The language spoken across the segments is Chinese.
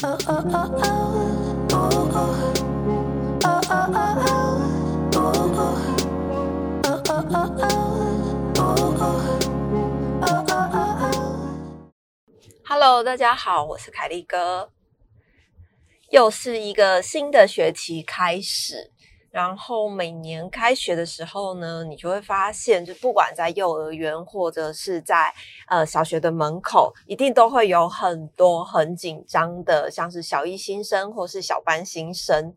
Hello，大家好，我是凯利哥。又是一个新的学期开始，然后每年开学的时候呢，你就会发现，就不管在幼儿园或者是在呃小学的门口，一定都会有很多很紧张的，像是小一新生或是小班新生。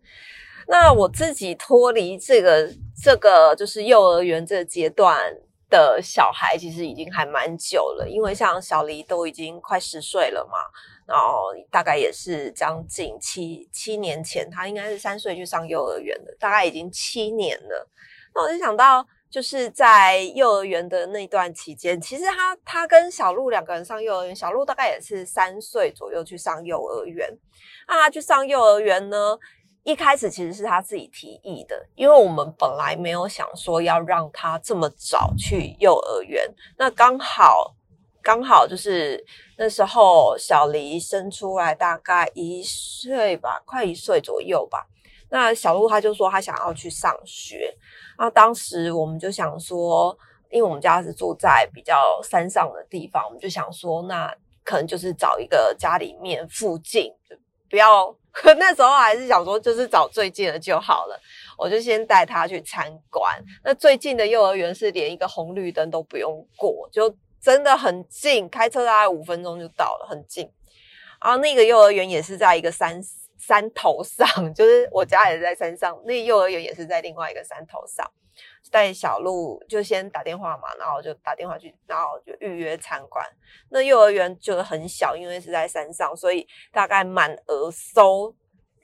那我自己脱离这个这个就是幼儿园这个阶段的小孩，其实已经还蛮久了，因为像小黎都已经快十岁了嘛。然后大概也是将近七七年前，他应该是三岁去上幼儿园的，大概已经七年了。那我就想到，就是在幼儿园的那段期间，其实他他跟小鹿两个人上幼儿园，小鹿大概也是三岁左右去上幼儿园。那他去上幼儿园呢，一开始其实是他自己提议的，因为我们本来没有想说要让他这么早去幼儿园，那刚好。刚好就是那时候，小黎生出来大概一岁吧，快一岁左右吧。那小鹿他就说他想要去上学。那当时我们就想说，因为我们家是住在比较山上的地方，我们就想说，那可能就是找一个家里面附近，不要 那时候还是想说，就是找最近的就好了。我就先带他去参观。那最近的幼儿园是连一个红绿灯都不用过，就。真的很近，开车大概五分钟就到了，很近。然后那个幼儿园也是在一个山山头上，就是我家也在山上，那幼儿园也是在另外一个山头上。带小鹿就先打电话嘛，然后就打电话去，然后就预约参观。那幼儿园就是很小，因为是在山上，所以大概满额收，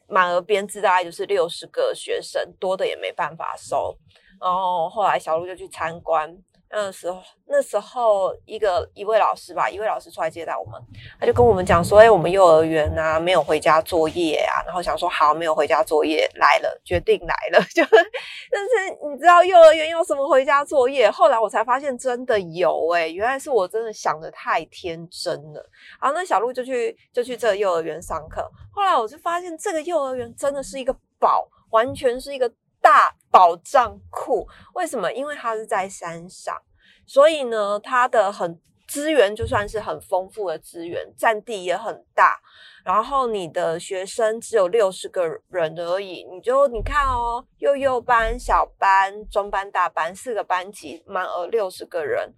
满额编制大概就是六十个学生，多的也没办法收。然后后来小鹿就去参观。那时候，那时候一个一位老师吧，一位老师出来接待我们，他就跟我们讲说：“哎，我们幼儿园啊，没有回家作业啊。”然后想说：“好，没有回家作业，来了，决定来了。”就，但是你知道幼儿园有什么回家作业？后来我才发现真的有哎，原来是我真的想的太天真了。然后那小鹿就去就去这个幼儿园上课。后来我就发现这个幼儿园真的是一个宝，完全是一个。大宝藏库，为什么？因为它是在山上，所以呢，它的很资源就算是很丰富的资源，占地也很大。然后你的学生只有六十个人而已，你就你看哦，幼幼班、小班、中班、大班四个班级，满额六十个人。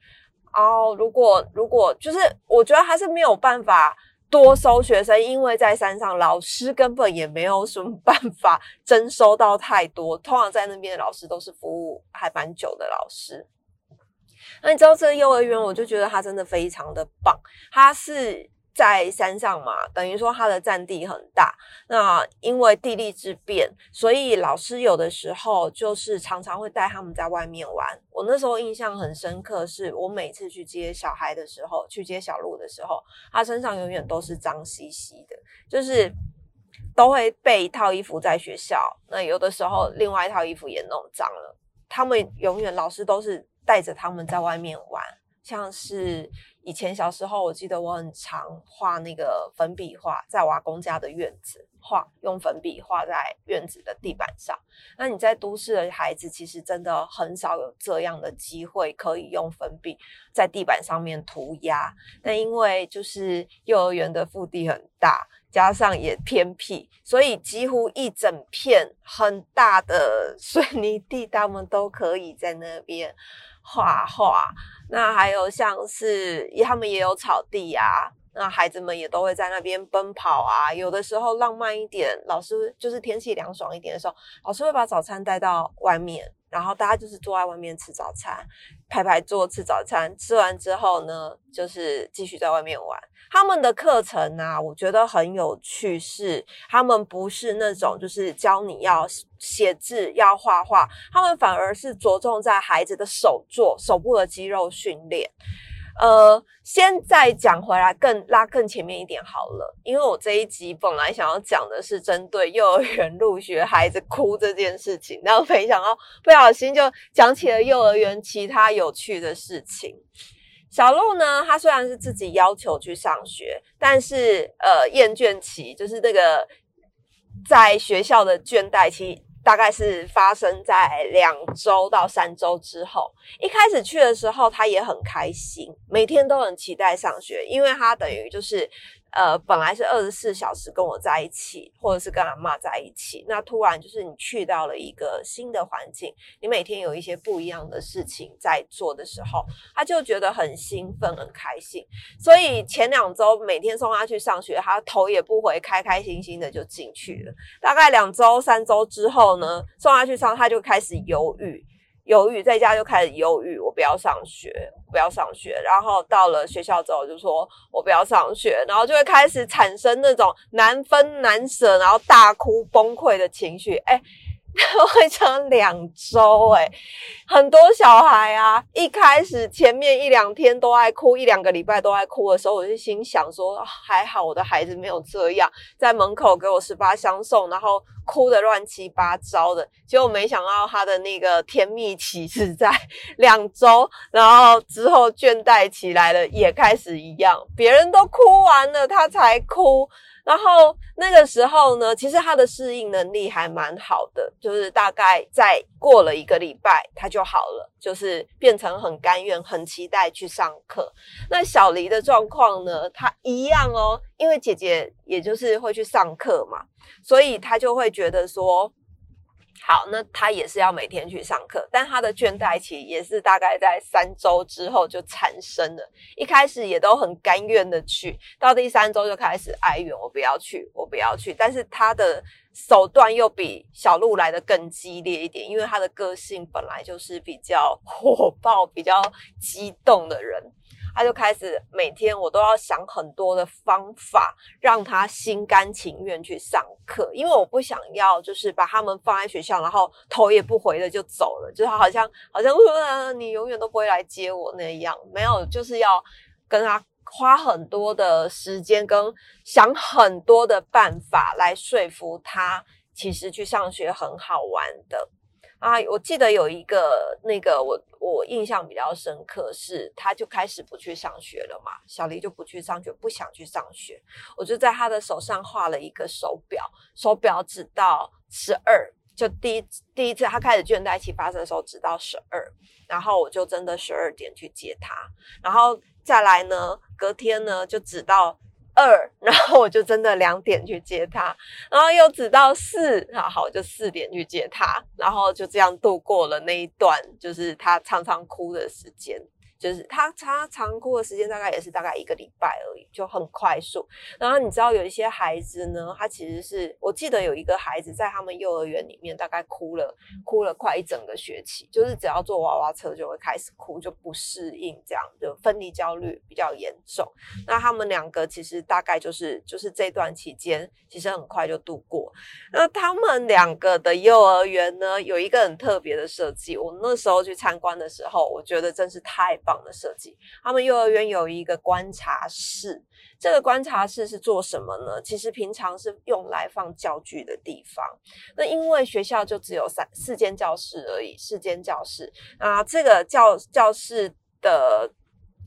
哦，如果如果就是，我觉得还是没有办法。多收学生，因为在山上，老师根本也没有什么办法征收到太多。通常在那边的老师都是服务还蛮久的老师。那你知道这个幼儿园，我就觉得它真的非常的棒，它是。在山上嘛，等于说它的占地很大。那因为地利之便，所以老师有的时候就是常常会带他们在外面玩。我那时候印象很深刻，是我每次去接小孩的时候，去接小鹿的时候，他身上永远都是脏兮兮的，就是都会备一套衣服在学校。那有的时候另外一套衣服也弄脏了。他们永远老师都是带着他们在外面玩，像是。以前小时候，我记得我很常画那个粉笔画，在瓦公家的院子画，用粉笔画在院子的地板上。那你在都市的孩子，其实真的很少有这样的机会，可以用粉笔在地板上面涂鸦。那因为就是幼儿园的腹地很大，加上也偏僻，所以几乎一整片很大的 水泥地，他们都可以在那边。画画，那还有像是他们也有草地啊，那孩子们也都会在那边奔跑啊。有的时候浪漫一点，老师就是天气凉爽一点的时候，老师会把早餐带到外面。然后大家就是坐在外面吃早餐，排排坐吃早餐。吃完之后呢，就是继续在外面玩。他们的课程呢，我觉得很有趣，是他们不是那种就是教你要写字、要画画，他们反而是着重在孩子的手做、手部的肌肉训练。呃，先再讲回来，更拉更前面一点好了，因为我这一集本来想要讲的是针对幼儿园入学孩子哭这件事情，然后没想到不小心就讲起了幼儿园其他有趣的事情。小鹿呢，他虽然是自己要求去上学，但是呃，厌倦期就是那个在学校的倦怠期。大概是发生在两周到三周之后。一开始去的时候，他也很开心，每天都很期待上学，因为他等于就是。呃，本来是二十四小时跟我在一起，或者是跟阿妈在一起，那突然就是你去到了一个新的环境，你每天有一些不一样的事情在做的时候，他就觉得很兴奋、很开心。所以前两周每天送他去上学，他头也不回，开开心心的就进去了。大概两周、三周之后呢，送他去上，他就开始犹豫。犹豫，在家就开始犹豫，我不要上学，不要上学。然后到了学校之后，就说我不要上学，然后就会开始产生那种难分难舍，然后大哭崩溃的情绪。哎。会成两周哎，很多小孩啊，一开始前面一两天都爱哭，一两个礼拜都爱哭的时候，我就心想说，还好我的孩子没有这样，在门口给我十八相送，然后哭的乱七八糟的。结果没想到他的那个甜蜜期是在两周，然后之后倦怠起来了，也开始一样，别人都哭完了，他才哭。然后那个时候呢，其实他的适应能力还蛮好的，就是大概在过了一个礼拜，他就好了，就是变成很甘愿、很期待去上课。那小黎的状况呢，他一样哦，因为姐姐也就是会去上课嘛，所以他就会觉得说。好，那他也是要每天去上课，但他的倦怠期也是大概在三周之后就产生了。一开始也都很甘愿的去，到第三周就开始哀怨，我不要去，我不要去。但是他的手段又比小鹿来的更激烈一点，因为他的个性本来就是比较火爆、比较激动的人。他就开始每天我都要想很多的方法，让他心甘情愿去上课，因为我不想要就是把他们放在学校，然后头也不回的就走了，就是好像好像你永远都不会来接我那样，没有，就是要跟他花很多的时间，跟想很多的办法来说服他，其实去上学很好玩的。啊，我记得有一个那个我我印象比较深刻是，他就开始不去上学了嘛，小黎就不去上学，不想去上学，我就在他的手上画了一个手表，手表指到十二，就第一第一次他开始倦怠期发生的时候指到十二，然后我就真的十二点去接他，然后再来呢，隔天呢就指到。二，然后我就真的两点去接他，然后又直到四，好好就四点去接他，然后就这样度过了那一段，就是他常常哭的时间。就是他他长哭的时间大概也是大概一个礼拜而已，就很快速。然后你知道有一些孩子呢，他其实是我记得有一个孩子在他们幼儿园里面大概哭了哭了快一整个学期，就是只要坐娃娃车就会开始哭，就不适应，这样就分离焦虑比较严重。那他们两个其实大概就是就是这段期间其实很快就度过。那他们两个的幼儿园呢有一个很特别的设计，我那时候去参观的时候，我觉得真是太。的设计，他们幼儿园有一个观察室。这个观察室是做什么呢？其实平常是用来放教具的地方。那因为学校就只有三四间教室而已，四间教室啊，这个教教室的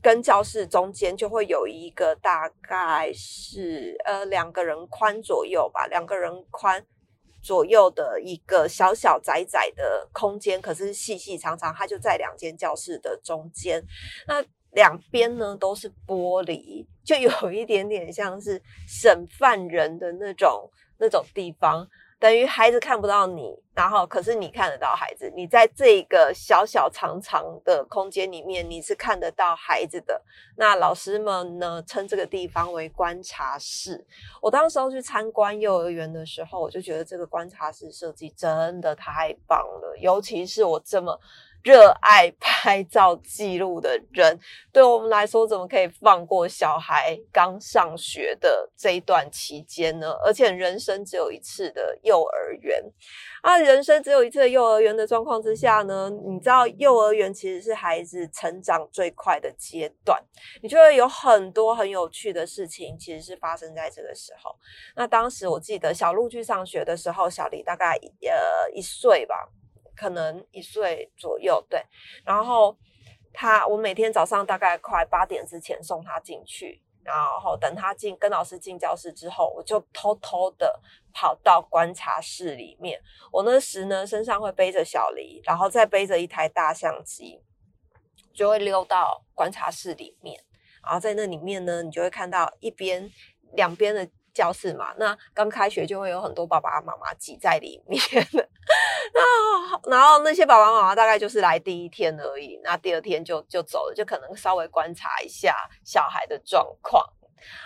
跟教室中间就会有一个大概是呃两个人宽左右吧，两个人宽。左右的一个小小窄窄的空间，可是细细长长，它就在两间教室的中间。那两边呢都是玻璃，就有一点点像是审犯人的那种那种地方。等于孩子看不到你，然后可是你看得到孩子。你在这个小小长长的空间里面，你是看得到孩子的。那老师们呢，称这个地方为观察室。我当时候去参观幼儿园的时候，我就觉得这个观察室设计真的太棒了，尤其是我这么。热爱拍照记录的人，对我们来说，怎么可以放过小孩刚上学的这一段期间呢？而且人生只有一次的幼儿园啊，人生只有一次的幼儿园的状况之下呢，你知道，幼儿园其实是孩子成长最快的阶段，你就会有很多很有趣的事情，其实是发生在这个时候。那当时我记得小鹿去上学的时候，小黎大概呃一岁吧。可能一岁左右，对。然后他我每天早上大概快八点之前送他进去，然后等他进跟老师进教室之后，我就偷偷的跑到观察室里面。我那时呢身上会背着小梨，然后再背着一台大相机，就会溜到观察室里面。然后在那里面呢，你就会看到一边两边的教室嘛。那刚开学就会有很多爸爸妈妈挤在里面。那 然后那些爸爸妈妈大概就是来第一天而已，那第二天就就走了，就可能稍微观察一下小孩的状况。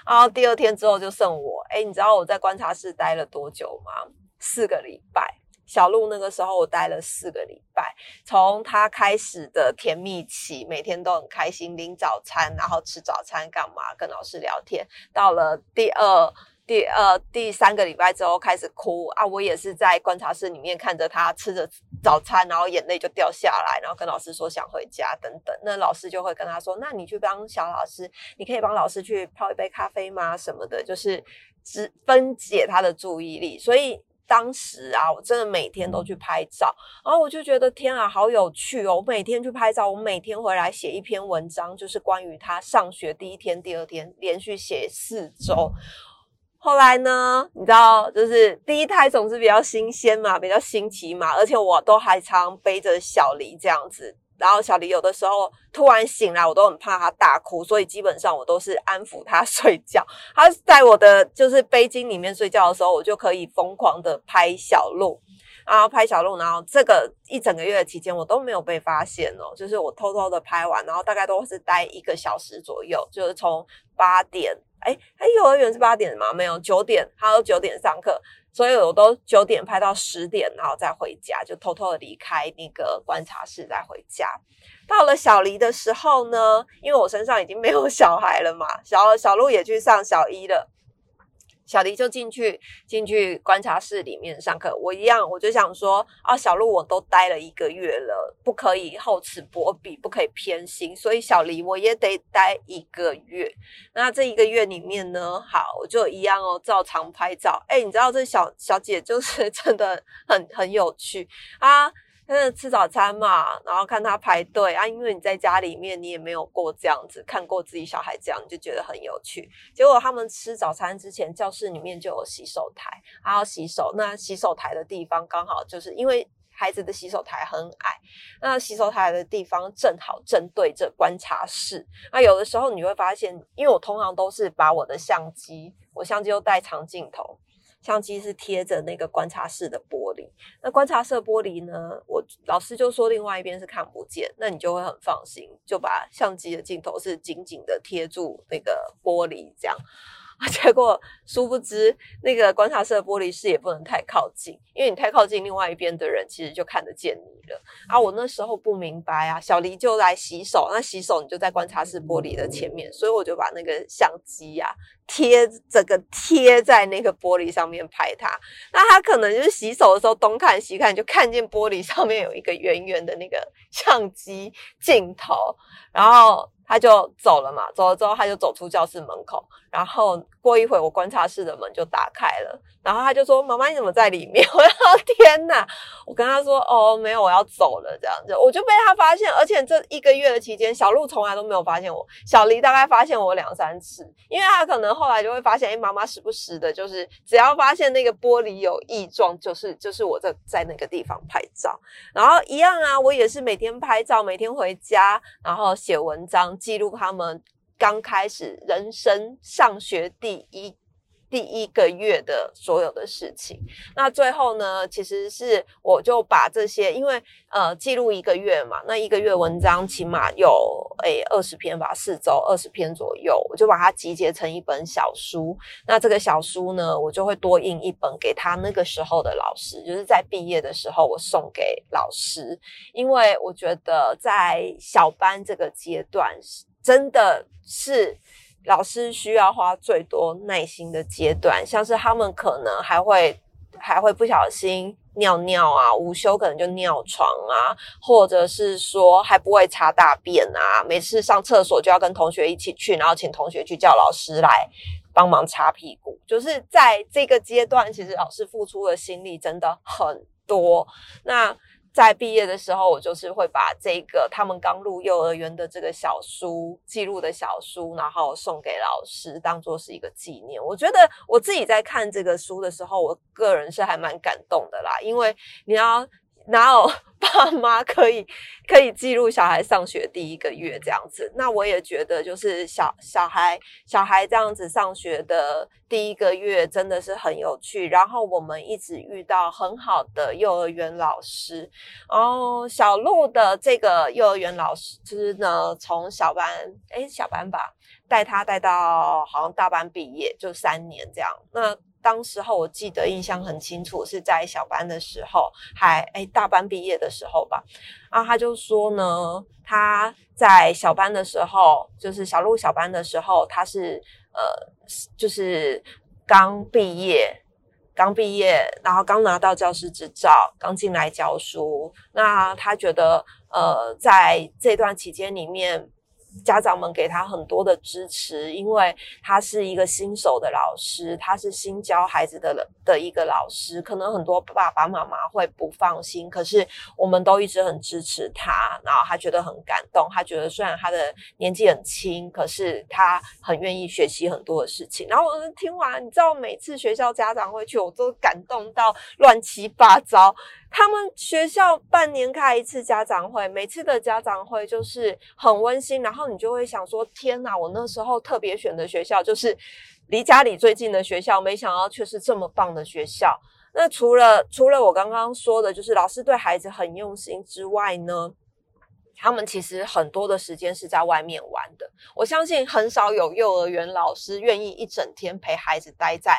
然后第二天之后就剩我，哎，你知道我在观察室待了多久吗？四个礼拜。小鹿那个时候我待了四个礼拜，从他开始的甜蜜期，每天都很开心领早餐，然后吃早餐干嘛？跟老师聊天。到了第二。第二、第三个礼拜之后开始哭啊！我也是在观察室里面看着他吃着早餐，然后眼泪就掉下来，然后跟老师说想回家等等。那老师就会跟他说：“那你去帮小老师，你可以帮老师去泡一杯咖啡吗？什么的，就是只分解他的注意力。”所以当时啊，我真的每天都去拍照，然后我就觉得天啊，好有趣哦！我每天去拍照，我每天回来写一篇文章，就是关于他上学第一天、第二天，连续写四周。后来呢？你知道，就是第一胎总是比较新鲜嘛，比较新奇嘛，而且我都还常背着小黎这样子。然后小黎有的时候突然醒来，我都很怕他大哭，所以基本上我都是安抚他睡觉。他在我的就是背巾里面睡觉的时候，我就可以疯狂的拍小鹿，然后拍小鹿，然后这个一整个月的期间我都没有被发现哦，就是我偷偷的拍完，然后大概都是待一个小时左右，就是从八点。哎，他幼儿园是八点吗？没有，九点，他都九点上课，所以我都九点拍到十点，然后再回家，就偷偷的离开那个观察室再回家。到了小黎的时候呢，因为我身上已经没有 小孩了嘛，小小鹿也去上小一了。小黎就进去进去观察室里面上课，我一样，我就想说啊，小鹿我都待了一个月了，不可以厚此薄彼，不可以偏心，所以小黎我也得待一个月。那这一个月里面呢，好，我就一样哦，照常拍照。哎，你知道这小小姐就是 真的很很有趣啊。是吃早餐嘛，然后看他排队啊，因为你在家里面，你也没有过这样子，看过自己小孩这样，就觉得很有趣。结果他们吃早餐之前，教室里面就有洗手台，还要洗手。那洗手台的地方刚好就是因为孩子的洗手台很矮，那洗手台的地方正好正对着观察室。那有的时候你会发现，因为我通常都是把我的相机，我相机又带长镜头。相机是贴着那个观察室的玻璃，那观察室玻璃呢？我老师就说另外一边是看不见，那你就会很放心，就把相机的镜头是紧紧的贴住那个玻璃，这样。结果殊不知，那个观察室的玻璃视也不能太靠近，因为你太靠近，另外一边的人其实就看得见你了。啊，我那时候不明白啊，小黎就来洗手，那洗手你就在观察室玻璃的前面，所以我就把那个相机呀贴整个贴在那个玻璃上面拍他。那他可能就是洗手的时候东看西看，就看见玻璃上面有一个圆圆的那个相机镜头，然后。他就走了嘛，走了之后他就走出教室门口，然后过一会我观察室的门就打开了，然后他就说：“妈妈你怎么在里面？” 我说：“天哪！”我跟他说：“哦，没有，我要走了。”这样子，我就被他发现，而且这一个月的期间，小鹿从来都没有发现我，小黎大概发现我两三次，因为他可能后来就会发现，哎，妈妈时不时的，就是只要发现那个玻璃有异状，就是就是我在在那个地方拍照，然后一样啊，我也是每天拍照，每天回家，然后写文章。记录他们刚开始人生上学第一第一个月的所有的事情。那最后呢，其实是我就把这些，因为呃记录一个月嘛，那一个月文章起码有诶二十篇吧，四周二十篇左右，我就把它集结成一本小书。那这个小书呢，我就会多印一本给他那个时候的老师，就是在毕业的时候我送给老师，因为我觉得在小班这个阶段真的是老师需要花最多耐心的阶段，像是他们可能还会还会不小心尿尿啊，午休可能就尿床啊，或者是说还不会擦大便啊，每次上厕所就要跟同学一起去，然后请同学去叫老师来帮忙擦屁股。就是在这个阶段，其实老师付出的心力真的很多。那在毕业的时候，我就是会把这个他们刚入幼儿园的这个小书记录的小书，然后送给老师，当做是一个纪念。我觉得我自己在看这个书的时候，我个人是还蛮感动的啦，因为你要。哪有 爸妈可以可以记录小孩上学第一个月这样子？那我也觉得，就是小小孩小孩这样子上学的第一个月真的是很有趣。然后我们一直遇到很好的幼儿园老师。哦小鹿的这个幼儿园老师就是呢，从小班哎小班吧，带他带到好像大班毕业，就三年这样。那当时候我记得印象很清楚，是在小班的时候，还哎大班毕业的时候吧。啊，他就说呢，他在小班的时候，就是小鹿小班的时候，他是呃，就是刚毕业，刚毕业，然后刚拿到教师执照，刚进来教书。那他觉得呃，在这段期间里面。家长们给他很多的支持，因为他是一个新手的老师，他是新教孩子的的一个老师，可能很多爸爸妈妈会不放心，可是我们都一直很支持他，然后他觉得很感动，他觉得虽然他的年纪很轻，可是他很愿意学习很多的事情。然后我听完，你知道每次学校家长会去，我都感动到乱七八糟。他们学校半年开一次家长会，每次的家长会就是很温馨，然后你就会想说：天哪！我那时候特别选的学校就是离家里最近的学校，没想到却是这么棒的学校。那除了除了我刚刚说的，就是老师对孩子很用心之外呢，他们其实很多的时间是在外面玩的。我相信很少有幼儿园老师愿意一整天陪孩子待在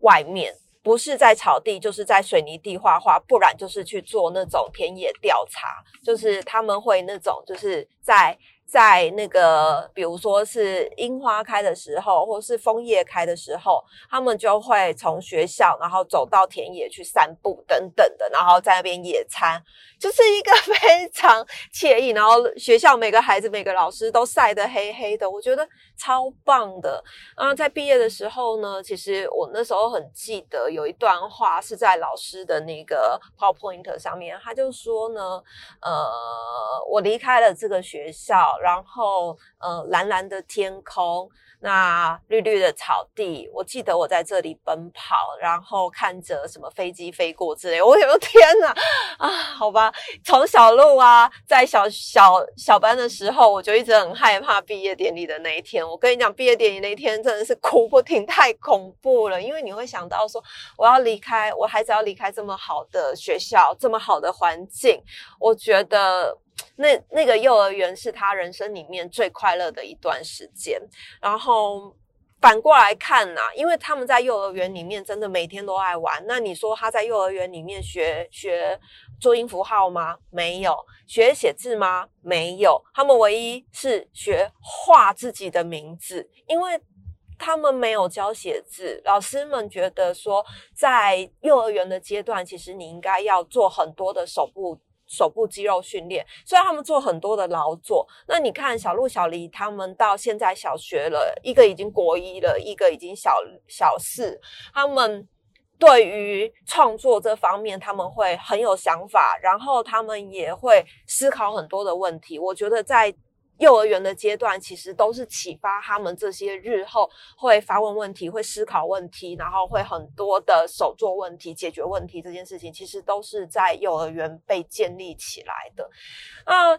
外面。不是在草地，就是在水泥地画画，不然就是去做那种田野调查，就是他们会那种，就是在。在那个，比如说是樱花开的时候，或是枫叶开的时候，他们就会从学校，然后走到田野去散步等等的，然后在那边野餐，就是一个 非常惬意。然后学校每个孩子、每个老师都晒得黑黑的，我觉得超棒的。啊，在毕业的时候呢，其实我那时候很记得有一段话是在老师的那个 PowerPoint 上面，他就说呢，呃，我离开了这个学校。然后，呃，蓝蓝的天空，那绿绿的草地，我记得我在这里奔跑，然后看着什么飞机飞过之类。我的天哪，啊，好吧，从小路啊，在小小小班的时候，我就一直很害怕毕业典礼的那一天。我跟你讲，毕业典礼那一天真的是哭不停，太恐怖了，因为你会想到说，我要离开，我孩子要离开这么好的学校，这么好的环境，我觉得。那那个幼儿园是他人生里面最快乐的一段时间，然后反过来看呐，因为他们在幼儿园里面真的每天都爱玩。那你说他在幼儿园里面学学注音符号吗？没有。学写字吗？没有。他们唯一是学画自己的名字，因为他们没有教写字。老师们觉得说，在幼儿园的阶段，其实你应该要做很多的手部。手部肌肉训练，虽然他们做很多的劳作。那你看小鹿、小黎他们到现在小学了，一个已经国一了，一个已经小小四。他们对于创作这方面，他们会很有想法，然后他们也会思考很多的问题。我觉得在。幼儿园的阶段，其实都是启发他们这些日后会发问问题、会思考问题，然后会很多的手做问题、解决问题这件事情，其实都是在幼儿园被建立起来的。那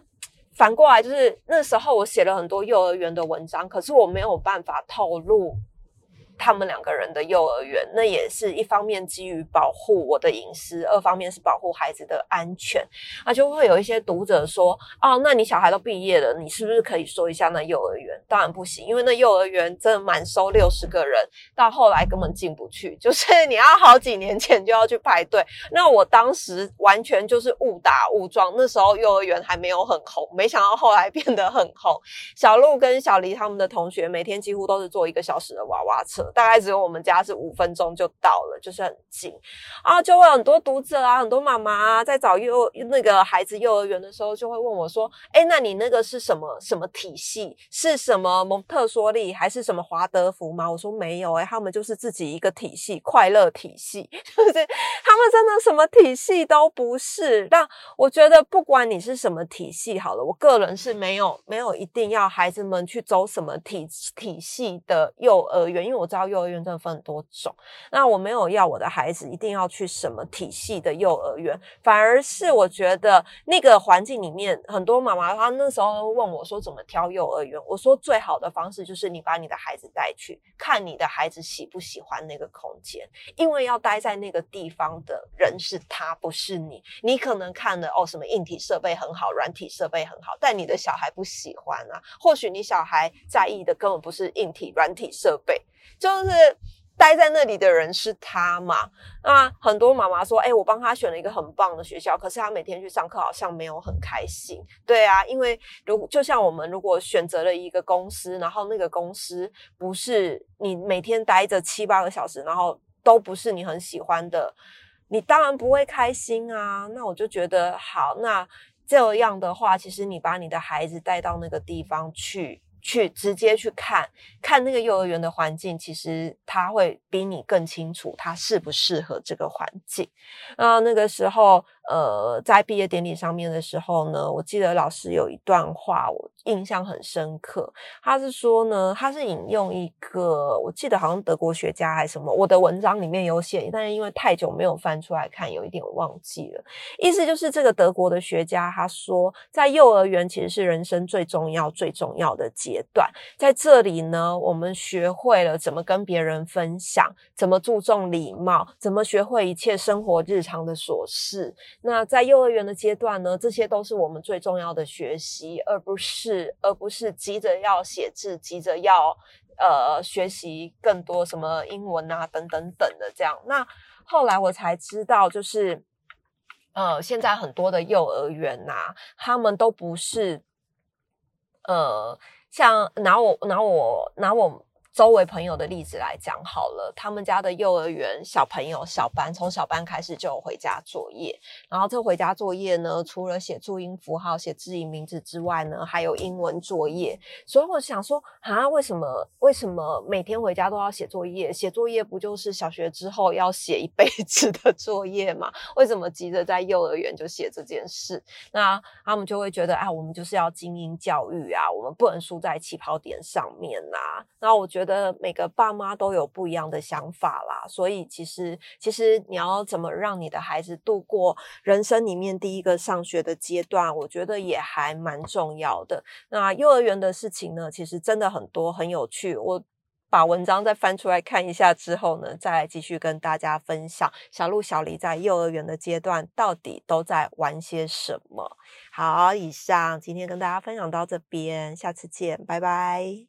反过来就是，那时候我写了很多幼儿园的文章，可是我没有办法透露。他们两个人的幼儿园，那也是一方面基于保护我的隐私，二方面是保护孩子的安全。那就会有一些读者说：“哦，那你小孩都毕业了，你是不是可以说一下那幼儿园？”当然不行，因为那幼儿园真的满收六十个人，到后来根本进不去，就是你要好几年前就要去排队。那我当时完全就是误打误撞，那时候幼儿园还没有很红，没想到后来变得很红。小鹿跟小黎他们的同学每天几乎都是坐一个小时的娃娃车。大概只有我们家是五分钟就到了，就是很近啊。就会很多读者啊，很多妈妈啊，在找幼那个孩子幼儿园的时候，就会问我说：“哎，那你那个是什么什么体系？是什么蒙特梭利还是什么华德福吗？”我说没有，哎，他们就是自己一个体系，快乐体系，就是他们真的什么体系都不是。但我觉得不管你是什么体系，好了，我个人是没有没有一定要孩子们去走什么体体系的幼儿园，因为我知道幼儿园真的分很多种。那我没有要我的孩子一定要去什么体系的幼儿园，反而是我觉得那个环境里面，很多妈妈她那时候问我说怎么挑幼儿园，我说最好的方式就是你把你的孩子带去看你的孩子喜不喜欢那个空间，因为要待在那个地方的人是他，不是你。你可能看了哦什么硬体设备很好，软体设备很好，但你的小孩不喜欢啊。或许你小孩在意的根本不是硬体、软体设备，就是。待在那里的人是他嘛？那很多妈妈说：“哎，我帮他选了一个很棒的学校，可是他每天去上课好像没有很开心。”对啊，因为如就像我们如果选择了一个公司，然后那个公司不是你每天待着七八个小时，然后都不是你很喜欢的，你当然不会开心啊。那我就觉得好，那这样的话，其实你把你的孩子带到那个地方去。去直接去看看那个幼儿园的环境，其实他会比你更清楚他适不适合这个环境。那那个时候。呃，在毕业典礼上面的时候呢，我记得老师有一段话，我印象很深刻。他是说呢，他是引用一个，我记得好像德国学家还是什么，我的文章里面有写，但是因为太久没有翻出来看，有一点忘记了。意思就是这个德国的学家他说，在幼儿园其实是人生最重要、最重要的阶段，在这里呢，我们学会了怎么跟别人分享，怎么注重礼貌，怎么学会一切生活日常的琐事。那在幼儿园的阶段呢，这些都是我们最重要的学习，而不是而不是急着要写字，急着要呃学习更多什么英文啊等等等的这样。那后来我才知道，就是呃，现在很多的幼儿园呐，他们都不是呃，像拿我拿我拿我。周围朋友的例子来讲好了，他们家的幼儿园小朋友小班，从小班开始就有回家作业。然后这回家作业呢，除了写注音符号、写自己名字之外呢，还有英文作业。所以我想说，啊，为什么为什么每天回家都要写作业？写作业不就是小学之后要写一辈子的作业吗？为什么急着在幼儿园就写这件事？那他们就会觉得，啊，我们就是要精英教育啊，我们不能输在起跑点上面呐。那我觉。觉得每个爸妈都有不一样的想法啦，所以其实其实你要怎么让你的孩子度过人生里面第一个上学的阶段，我觉得也还蛮重要的。那幼儿园的事情呢，其实真的很多很有趣。我把文章再翻出来看一下之后呢，再继续跟大家分享小鹿小黎在幼儿园的阶段到底都在玩些什么。好，以上今天跟大家分享到这边，下次见，拜拜。